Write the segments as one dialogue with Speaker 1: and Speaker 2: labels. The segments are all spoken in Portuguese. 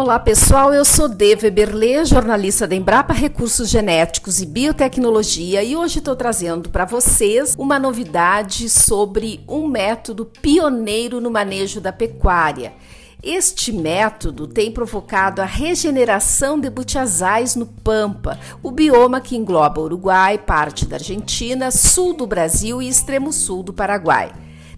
Speaker 1: Olá pessoal, eu sou Deve Berlê, jornalista da Embrapa Recursos Genéticos e Biotecnologia e hoje estou trazendo para vocês uma novidade sobre um método pioneiro no manejo da pecuária. Este método tem provocado a regeneração de butiazais no Pampa, o bioma que engloba Uruguai, parte da Argentina, sul do Brasil e extremo sul do Paraguai.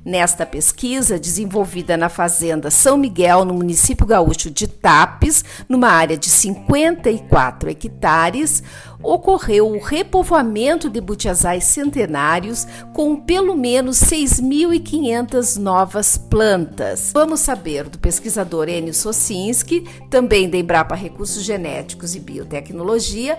Speaker 1: Nesta pesquisa, desenvolvida na Fazenda São Miguel, no município gaúcho de Tapes, numa área de 54 hectares, ocorreu o repovoamento de butiazais centenários com pelo menos 6.500 novas plantas. Vamos saber do pesquisador Enio Sosinski, também da Embrapa Recursos Genéticos e Biotecnologia,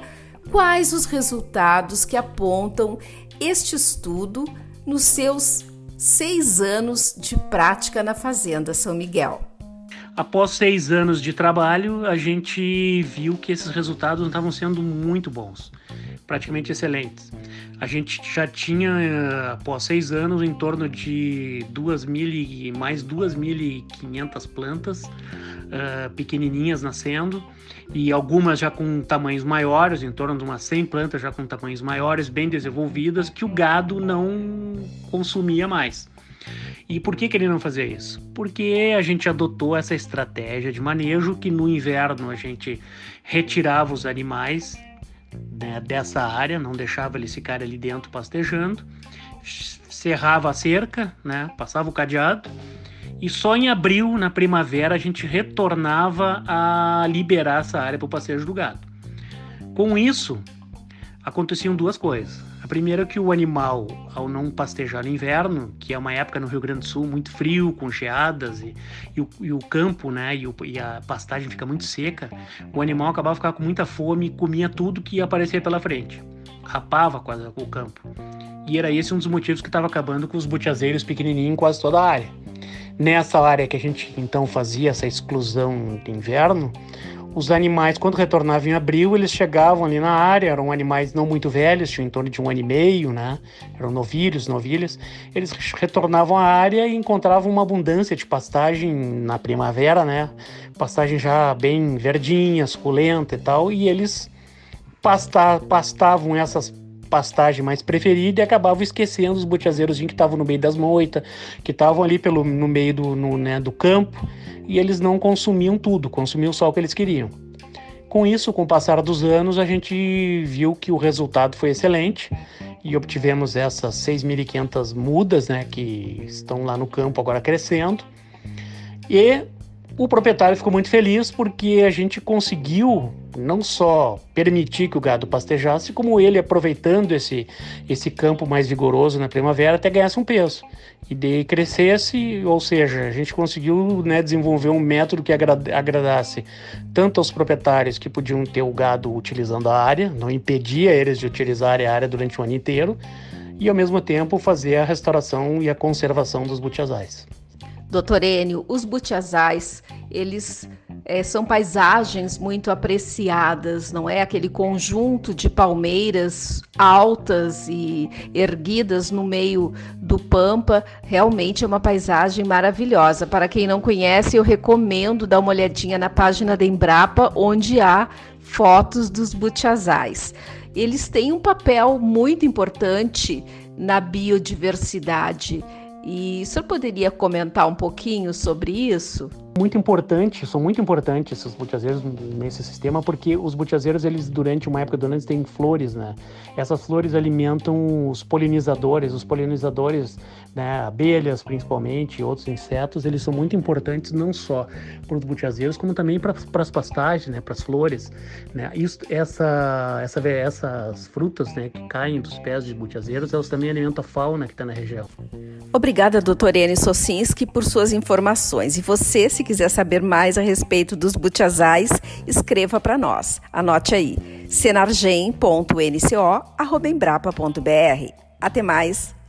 Speaker 1: quais os resultados que apontam este estudo nos seus seis anos de prática na Fazenda São Miguel.
Speaker 2: Após seis anos de trabalho, a gente viu que esses resultados estavam sendo muito bons, praticamente excelentes. A gente já tinha, após seis anos, em torno de duas mil e, mais 2.500 plantas uh, pequenininhas nascendo e algumas já com tamanhos maiores, em torno de umas 100 plantas já com tamanhos maiores, bem desenvolvidas, que o gado não consumia mais. E por que, que ele não fazia isso? Porque a gente adotou essa estratégia de manejo que no inverno a gente retirava os animais né, dessa área, não deixava eles ficarem ali dentro pastejando, cerrava a cerca, né, passava o cadeado e só em abril, na primavera, a gente retornava a liberar essa área para o passeio do gado. Com isso, aconteciam duas coisas. A primeira é que o animal, ao não pastejar no inverno, que é uma época no Rio Grande do Sul muito frio, com geadas, e, e, o, e o, campo né, e, o, e, a pastagem fica muito seca, o animal acabava ficando com muita fome e comia tudo que ia aparecer pela frente. Rapava quase o campo. E era esse um dos motivos que estava acabando com os butiazeiros pequenininhos em quase toda a área. Nessa área que a gente então fazia essa exclusão de inverno, os animais, quando retornavam em abril, eles chegavam ali na área, eram animais não muito velhos, tinham em torno de um ano e meio, né? Eram novilhos, novilhas. Eles retornavam à área e encontravam uma abundância de pastagem na primavera, né? Pastagem já bem verdinha, suculenta e tal, e eles pasta pastavam essas pastagem mais preferida e acabavam esquecendo os butiazeiros que estavam no meio das moitas, que estavam ali pelo, no meio do, no, né, do campo, e eles não consumiam tudo, consumiam só o que eles queriam. Com isso, com o passar dos anos, a gente viu que o resultado foi excelente e obtivemos essas 6.500 mudas, né, que estão lá no campo agora crescendo. E o proprietário ficou muito feliz porque a gente conseguiu não só permitir que o gado pastejasse, como ele aproveitando esse, esse campo mais vigoroso na primavera até ganhasse um peso e daí crescesse, ou seja, a gente conseguiu né, desenvolver um método que agradasse tanto aos proprietários que podiam ter o gado utilizando a área, não impedia eles de utilizarem a área durante o ano inteiro, e ao mesmo tempo fazer a restauração e a conservação dos butiazais.
Speaker 1: Doutor Enio, os butiazais, eles é, são paisagens muito apreciadas, não é? Aquele conjunto de palmeiras altas e erguidas no meio do Pampa, realmente é uma paisagem maravilhosa. Para quem não conhece, eu recomendo dar uma olhadinha na página da Embrapa, onde há fotos dos butiazais. Eles têm um papel muito importante na biodiversidade e o senhor poderia comentar um pouquinho sobre isso?
Speaker 2: Muito importante, são muito importantes esses butiazeiros nesse sistema, porque os butiazeiros, eles durante uma época do ano, eles têm flores, né? Essas flores alimentam os polinizadores, os polinizadores, né, abelhas principalmente, outros insetos, eles são muito importantes não só para os butiazeiros, como também para as pastagens, né, para as flores, né? Isso, essa, essa, essas frutas, né, que caem dos pés de butiazeiros, elas também alimentam a fauna que está na região.
Speaker 1: Obrigada, doutor Ene Sosinski, por suas informações. E você, se quiser saber mais a respeito dos butiazais, escreva para nós. Anote aí, senargem.nco.embrapa.br. Até mais!